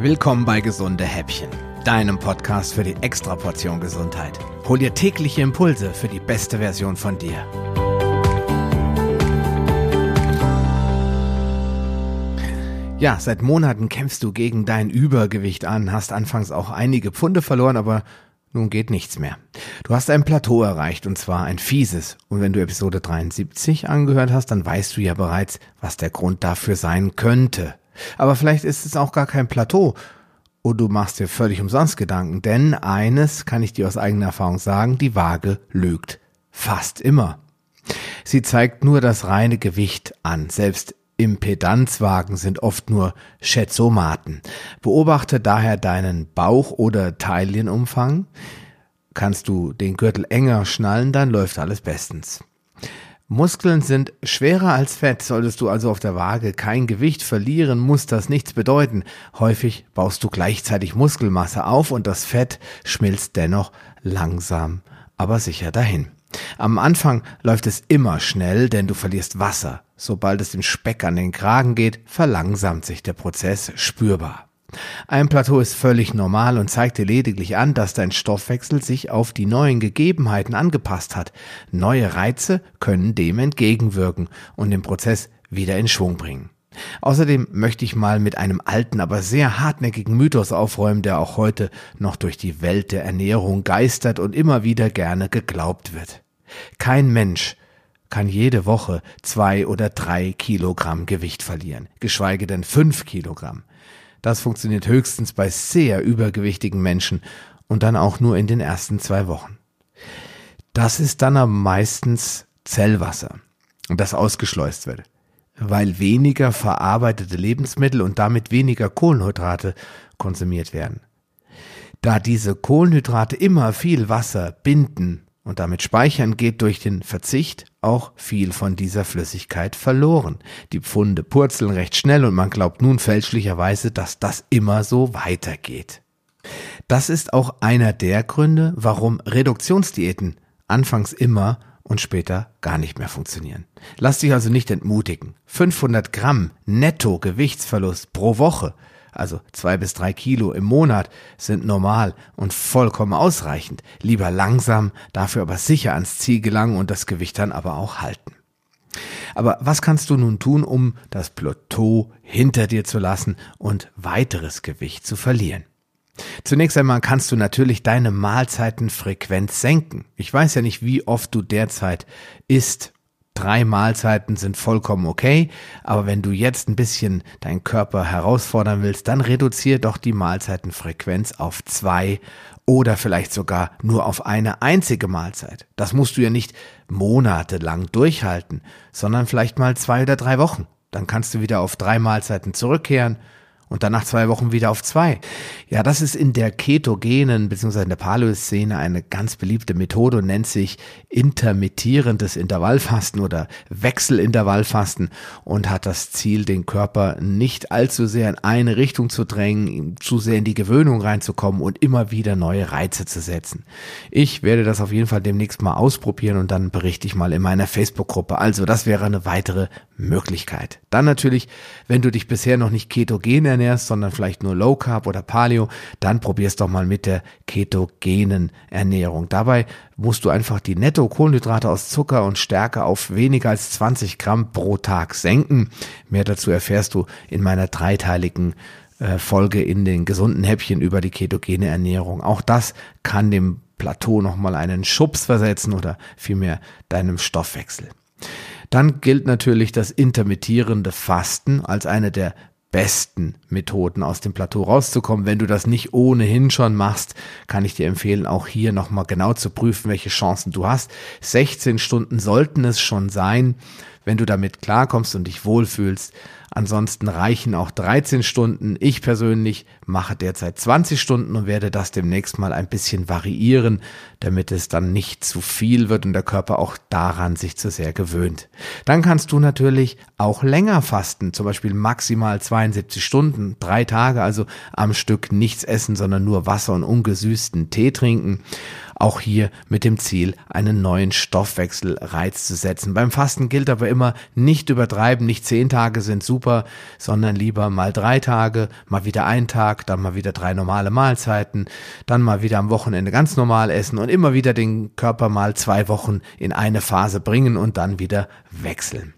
Willkommen bei Gesunde Häppchen, deinem Podcast für die Extraportion Gesundheit. Hol dir tägliche Impulse für die beste Version von dir. Ja, seit Monaten kämpfst du gegen dein Übergewicht an, hast anfangs auch einige Pfunde verloren, aber nun geht nichts mehr. Du hast ein Plateau erreicht und zwar ein fieses. Und wenn du Episode 73 angehört hast, dann weißt du ja bereits, was der Grund dafür sein könnte. Aber vielleicht ist es auch gar kein Plateau und du machst dir völlig umsonst Gedanken, denn eines kann ich dir aus eigener Erfahrung sagen, die Waage lügt. Fast immer. Sie zeigt nur das reine Gewicht an. Selbst Impedanzwagen sind oft nur Schätzomaten. Beobachte daher deinen Bauch- oder Taillenumfang. Kannst du den Gürtel enger schnallen, dann läuft alles bestens. Muskeln sind schwerer als Fett. Solltest du also auf der Waage kein Gewicht verlieren, muss das nichts bedeuten. Häufig baust du gleichzeitig Muskelmasse auf und das Fett schmilzt dennoch langsam, aber sicher dahin. Am Anfang läuft es immer schnell, denn du verlierst Wasser. Sobald es dem Speck an den Kragen geht, verlangsamt sich der Prozess spürbar. Ein Plateau ist völlig normal und zeigt dir lediglich an, dass dein Stoffwechsel sich auf die neuen Gegebenheiten angepasst hat. Neue Reize können dem entgegenwirken und den Prozess wieder in Schwung bringen. Außerdem möchte ich mal mit einem alten, aber sehr hartnäckigen Mythos aufräumen, der auch heute noch durch die Welt der Ernährung geistert und immer wieder gerne geglaubt wird. Kein Mensch kann jede Woche zwei oder drei Kilogramm Gewicht verlieren, geschweige denn fünf Kilogramm. Das funktioniert höchstens bei sehr übergewichtigen Menschen und dann auch nur in den ersten zwei Wochen. Das ist dann aber meistens Zellwasser, das ausgeschleust wird, weil weniger verarbeitete Lebensmittel und damit weniger Kohlenhydrate konsumiert werden. Da diese Kohlenhydrate immer viel Wasser binden und damit speichern, geht durch den Verzicht auch viel von dieser Flüssigkeit verloren. Die Pfunde purzeln recht schnell und man glaubt nun fälschlicherweise, dass das immer so weitergeht. Das ist auch einer der Gründe, warum Reduktionsdiäten anfangs immer und später gar nicht mehr funktionieren. Lass dich also nicht entmutigen. 500 Gramm Netto Gewichtsverlust pro Woche also zwei bis drei Kilo im Monat, sind normal und vollkommen ausreichend. Lieber langsam, dafür aber sicher ans Ziel gelangen und das Gewicht dann aber auch halten. Aber was kannst du nun tun, um das Plateau hinter dir zu lassen und weiteres Gewicht zu verlieren? Zunächst einmal kannst du natürlich deine Mahlzeitenfrequenz senken. Ich weiß ja nicht, wie oft du derzeit isst drei Mahlzeiten sind vollkommen okay, aber wenn du jetzt ein bisschen deinen Körper herausfordern willst, dann reduziere doch die Mahlzeitenfrequenz auf zwei oder vielleicht sogar nur auf eine einzige Mahlzeit. Das musst du ja nicht monatelang durchhalten, sondern vielleicht mal zwei oder drei Wochen. Dann kannst du wieder auf drei Mahlzeiten zurückkehren und dann nach zwei Wochen wieder auf zwei. Ja, das ist in der ketogenen bzw. in der Paleo-Szene eine ganz beliebte Methode und nennt sich intermittierendes Intervallfasten oder Wechselintervallfasten und hat das Ziel, den Körper nicht allzu sehr in eine Richtung zu drängen, zu sehr in die Gewöhnung reinzukommen und immer wieder neue Reize zu setzen. Ich werde das auf jeden Fall demnächst mal ausprobieren und dann berichte ich mal in meiner Facebook-Gruppe. Also das wäre eine weitere Möglichkeit. Dann natürlich, wenn du dich bisher noch nicht ketogen ernährst, sondern vielleicht nur Low Carb oder Paleo, dann probier's doch mal mit der ketogenen Ernährung. Dabei musst du einfach die Netto-Kohlenhydrate aus Zucker und Stärke auf weniger als 20 Gramm pro Tag senken. Mehr dazu erfährst du in meiner dreiteiligen äh, Folge in den gesunden Häppchen über die ketogene Ernährung. Auch das kann dem Plateau nochmal einen Schubs versetzen oder vielmehr deinem Stoffwechsel. Dann gilt natürlich das intermittierende Fasten als eine der besten Methoden aus dem Plateau rauszukommen. Wenn du das nicht ohnehin schon machst, kann ich dir empfehlen, auch hier nochmal genau zu prüfen, welche Chancen du hast. 16 Stunden sollten es schon sein, wenn du damit klarkommst und dich wohlfühlst. Ansonsten reichen auch 13 Stunden. Ich persönlich mache derzeit 20 Stunden und werde das demnächst mal ein bisschen variieren, damit es dann nicht zu viel wird und der Körper auch daran sich zu sehr gewöhnt. Dann kannst du natürlich auch länger fasten, zum Beispiel maximal 72 Stunden, drei Tage, also am Stück nichts essen, sondern nur Wasser und ungesüßten Tee trinken. Auch hier mit dem Ziel, einen neuen Stoffwechselreiz zu setzen. Beim Fasten gilt aber immer nicht übertreiben, nicht zehn Tage sind super, sondern lieber mal drei Tage, mal wieder ein Tag, dann mal wieder drei normale Mahlzeiten, dann mal wieder am Wochenende ganz normal essen und immer wieder den Körper mal zwei Wochen in eine Phase bringen und dann wieder wechseln.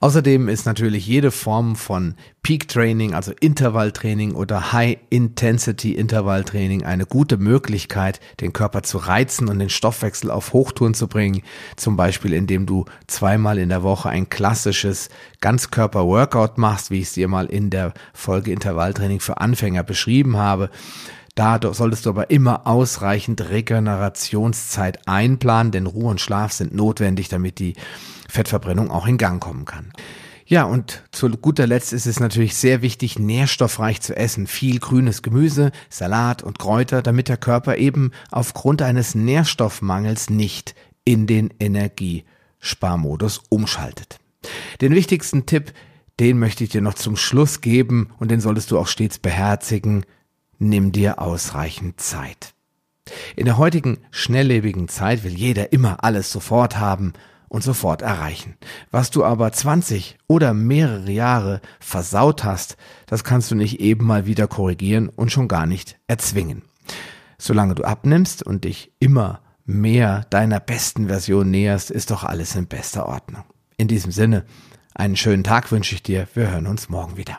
Außerdem ist natürlich jede Form von Peak Training, also Intervalltraining oder High Intensity Intervalltraining eine gute Möglichkeit, den Körper zu reizen und den Stoffwechsel auf Hochtouren zu bringen. Zum Beispiel, indem du zweimal in der Woche ein klassisches Ganzkörper-Workout machst, wie ich es dir mal in der Folge Intervalltraining für Anfänger beschrieben habe. Da solltest du aber immer ausreichend Regenerationszeit einplanen, denn Ruhe und Schlaf sind notwendig, damit die Fettverbrennung auch in Gang kommen kann. Ja, und zu guter Letzt ist es natürlich sehr wichtig, nährstoffreich zu essen. Viel grünes Gemüse, Salat und Kräuter, damit der Körper eben aufgrund eines Nährstoffmangels nicht in den Energiesparmodus umschaltet. Den wichtigsten Tipp, den möchte ich dir noch zum Schluss geben und den solltest du auch stets beherzigen nimm dir ausreichend Zeit. In der heutigen schnelllebigen Zeit will jeder immer alles sofort haben und sofort erreichen. Was du aber 20 oder mehrere Jahre versaut hast, das kannst du nicht eben mal wieder korrigieren und schon gar nicht erzwingen. Solange du abnimmst und dich immer mehr deiner besten Version näherst, ist doch alles in bester Ordnung. In diesem Sinne, einen schönen Tag wünsche ich dir. Wir hören uns morgen wieder.